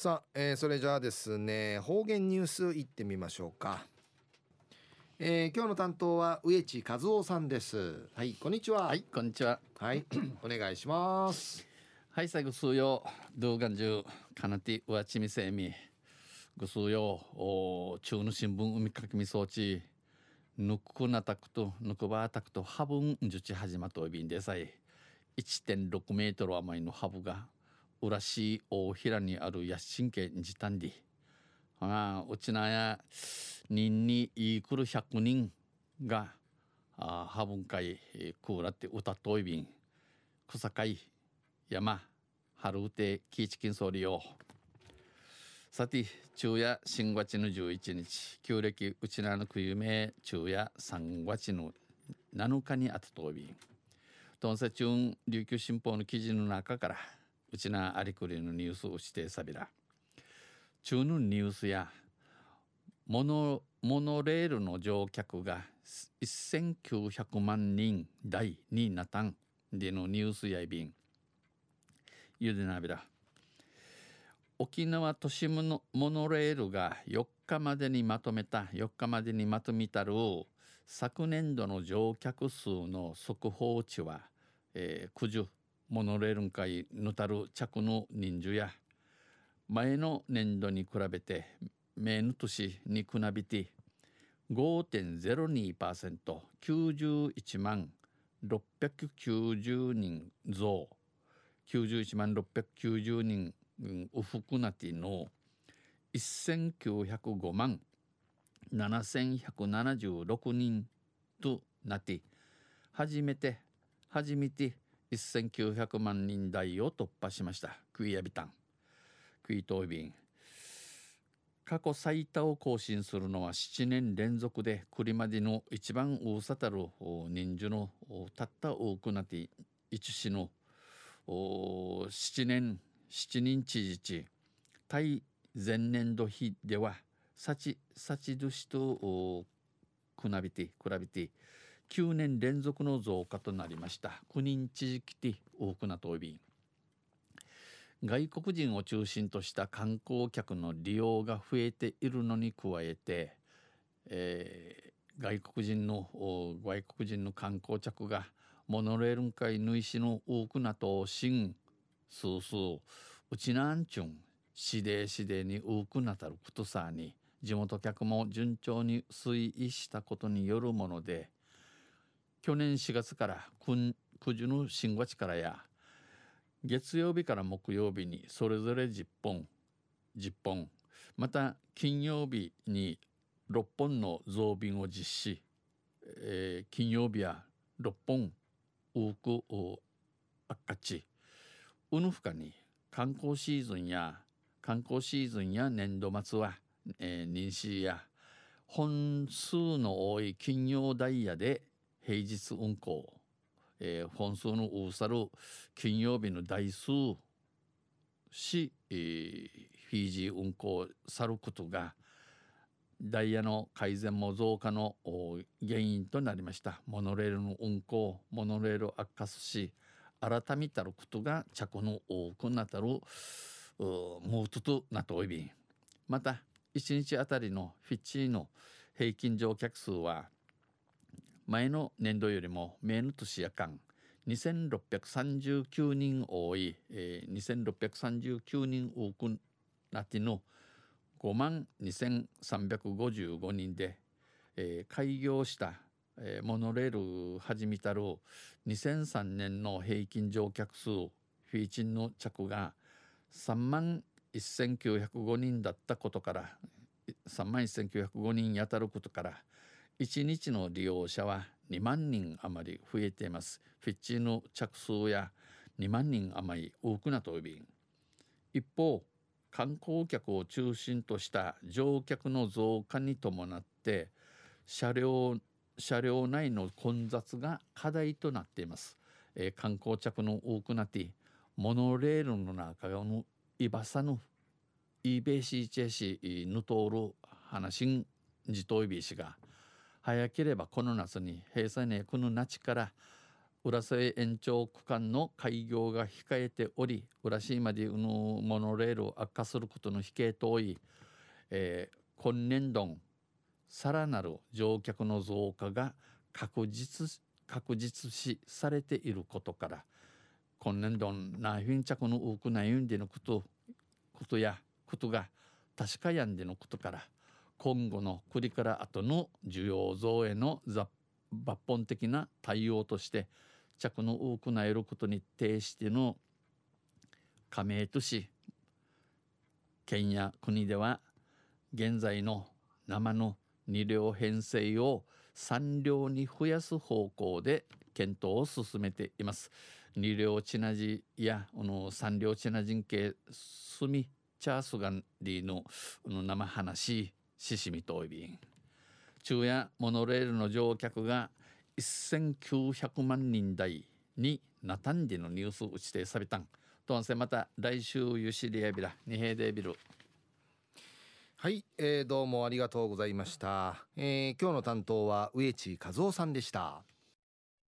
さあ、えー、それじゃあですね方言ニュースいってみましょうか、えー、今日の担当は植地和夫さんです。はいこんにちは。はいこんにちは。はい お願いします。はい最後数曜動画中かなてわちみせみぐ数曜お中の新聞海かきみ装置ぬくなたくとぬくばたくとハブンじゅち始まといびんでさえ1.6メートル余りのハブが浦市大平にあるや神経にたんであうちなや人にいくる100人があハブン会クーラって歌といびん草会山春うてキーチキンソーリオさて昼夜新月の11日旧暦うちなのくゆめ昼夜3月の7日にあたといびんトンセチュン琉球新報の記事の中からうちなありくりのニュースを指定さびら中のニュースやモノモノレールの乗客が1900万人台になたんでのニュースやいびん。ゆでなびら沖縄都市モノモノレールが4日までにまとめた4日までにまとめたる昨年度の乗客数の速報値は、えー、9十。モノレールン会ぬたる着の人数や前の年度に比べて名の年にくなびて 5.02%91 万690人増91万690人うふくなての1905万7176人となって初めて初めて1900万人台を突破しました。クイアビタンクイトービン過去最多を更新するのは7年連続でクリマディの一番多さたる人数のたった多くなって一市の7年7人知事地対前年度比では幸幸年とくなびて比べて9年連続の増加となりました。9人知事きて多くなとび外国人を中心とした観光客の利用が増えているのに加えて、えー、外国人の外国人の観光客がモノレール会縫いしの多くなと新スースーうちなんちゅんしでしでに多くなたることさに地元客も順調に推移したことによるもので去年4月から九十の新月からや月曜日から木曜日にそれぞれ10本10本また金曜日に6本の増便を実施、えー、金曜日は6本多くあっかちうぬふかに観光シーズンや観光シーズンや年度末は、えー、妊娠や本数の多い金曜ダイヤで平日運行、えー、本数の多さる金曜日の台数し、えー、フィージー運行さることがダイヤの改善も増加の原因となりました。モノレールの運行モノレール悪化すし改めたることが着の多くなたるムートとなっておいびまた1日あたりのフィッチーの平均乗客数は前の年度よりも前の年夜間2639人多い、えー、2639人多くなっての5万2355人で、えー、開業した、えー、モノレール始めたる2003年の平均乗客数フィーチンの着が3万1905人だったことから3万1905人に当たることから1日の利用者は2万人余り増えています。フィッチの着数や2万人余り多くなといび一方、観光客を中心とした乗客の増加に伴って車両車両内の混雑が課題となっています。えー、観光客の多くなってモノレールの中のいばさぬイベーシーチェシヌトール話んじといびしが早ければこの夏に閉鎖ねこの夏から浦添延長区間の開業が控えており浦島でのモノレールを悪化することの引け遠い、えー、今年度さらなる乗客の増加が確実確実視されていることから今年度な貧着の多くないんでのことことやことが確かやんでのことから今後の国から後の需要増への抜本的な対応として着の多くなえることに呈しての加盟都市県や国では現在の生の2両編成を3両に増やす方向で検討を進めています。2両チナジやこの3両チナ人系スミチャースガンリーのの生話しみといびん昼夜モノレールの乗客が1900万人台になたんでのニュース打ちてさびたん。とんせまた来週ゆしりやびら二平でビル。はい、えー、どうもありがとうございました、えー、今日の担当は植地和夫さんでした。